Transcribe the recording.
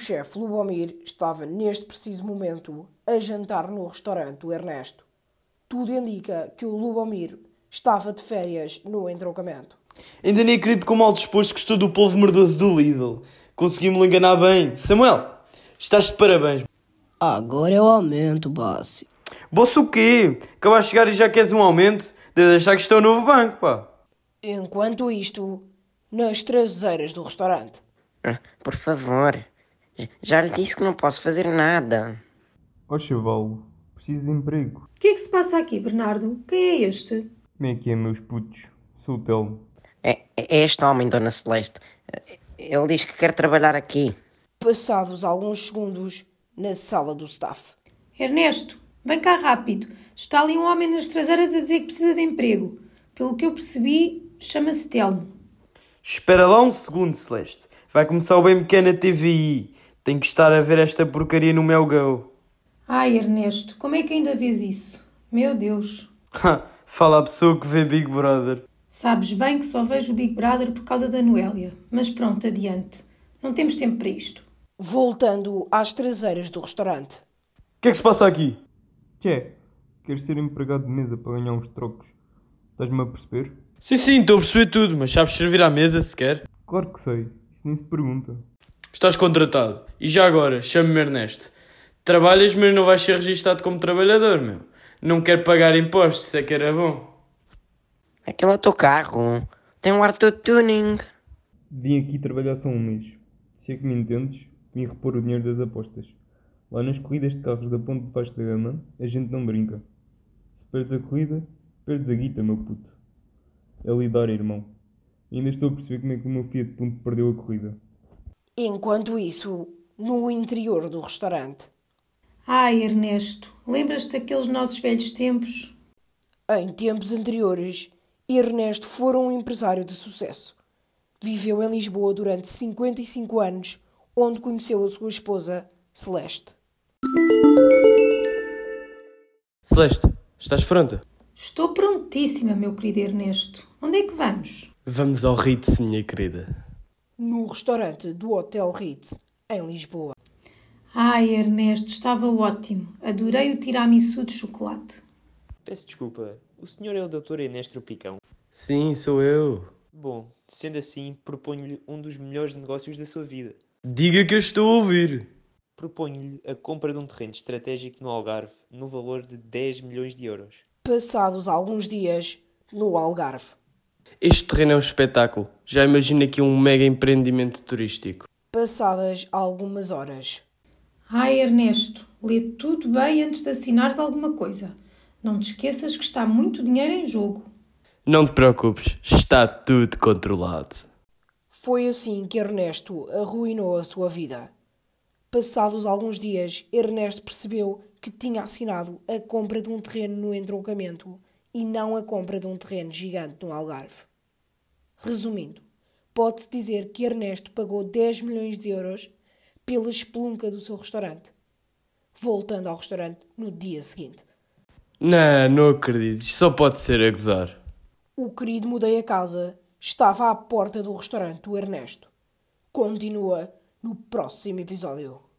chefe Lubomir estava neste preciso momento a jantar no restaurante do Ernesto. Tudo indica que o Lubomir estava de férias no entroncamento. Ainda nem acredito com o mal disposto que estou do povo merdoso do Lidl. Conseguimos-lo enganar bem. Samuel, estás de parabéns. Agora é o aumento, boss. Boss o quê? Acabaste de chegar e já queres um aumento? Deve achar que isto é um novo banco, pá. Enquanto isto, nas traseiras do restaurante. Ah, Por favor. Já lhe disse que não posso fazer nada. Ó chavalo, preciso de emprego. O que é que se passa aqui, Bernardo? Quem é este? Como é que é, meus putos? Sou o Telmo. É, é este homem, Dona Celeste. Ele diz que quer trabalhar aqui. Passados alguns segundos, na sala do staff. Ernesto, vem cá rápido. Está ali um homem nas traseiras a dizer que precisa de emprego. Pelo que eu percebi, chama-se Telmo. Espera lá um segundo, Celeste. Vai começar o bem pequeno TVI. Tenho que estar a ver esta porcaria no meu go. Ai, Ernesto, como é que ainda vês isso? Meu Deus. Ha, Fala a pessoa que vê Big Brother. Sabes bem que só vejo o Big Brother por causa da Noélia. Mas pronto, adiante. Não temos tempo para isto. Voltando às traseiras do restaurante. O que é que se passa aqui? Que é? Queres ser empregado de mesa para ganhar uns trocos? Estás-me a perceber? Sim, sim, estou a perceber tudo, mas sabes servir à mesa sequer? Claro que sei. Isso nem se pergunta. Estás contratado. E já agora, chame-me Ernesto. Trabalhas, mas não vais ser registado como trabalhador, meu. Não quero pagar impostos, isso é que era bom. Aquele é o teu carro. Tem um ar todo tuning. Vim aqui trabalhar só um mês. Se é que me entendes, vim repor o dinheiro das apostas. Lá nas corridas de carros da ponte de baixo da gama, a gente não brinca. Se perdes a corrida, perdes a guita, meu puto. É lidar, irmão. E ainda estou a perceber como é que o meu Fiat Punto perdeu a corrida. Enquanto isso, no interior do restaurante. Ai, Ernesto, lembras-te daqueles nossos velhos tempos? Em tempos anteriores, Ernesto fora um empresário de sucesso. Viveu em Lisboa durante 55 anos, onde conheceu a sua esposa, Celeste. Celeste, estás pronta? Estou prontíssima, meu querido Ernesto. Onde é que vamos? Vamos ao Ritz, minha querida. No restaurante do Hotel Ritz, em Lisboa. Ai, Ernesto, estava ótimo. Adorei o tiramisu de chocolate. Peço desculpa, o senhor é o Dr. Ernesto Tropicão? Sim, sou eu. Bom, sendo assim, proponho-lhe um dos melhores negócios da sua vida. Diga que eu estou a ouvir. Proponho-lhe a compra de um terreno estratégico no Algarve, no valor de 10 milhões de euros. Passados alguns dias, no Algarve. Este terreno é um espetáculo. Já imagino aqui um mega empreendimento turístico. Passadas algumas horas. Ai, Ernesto, lê tudo bem antes de assinares alguma coisa. Não te esqueças que está muito dinheiro em jogo. Não te preocupes, está tudo controlado. Foi assim que Ernesto arruinou a sua vida. Passados alguns dias, Ernesto percebeu que tinha assinado a compra de um terreno no entroncamento e não a compra de um terreno gigante no Algarve. Resumindo, pode-se dizer que Ernesto pagou 10 milhões de euros pela espelunca do seu restaurante, voltando ao restaurante no dia seguinte. Não, não acredito. Isto só pode ser a gozar. O querido Mudei a Casa estava à porta do restaurante do Ernesto. Continua no próximo episódio.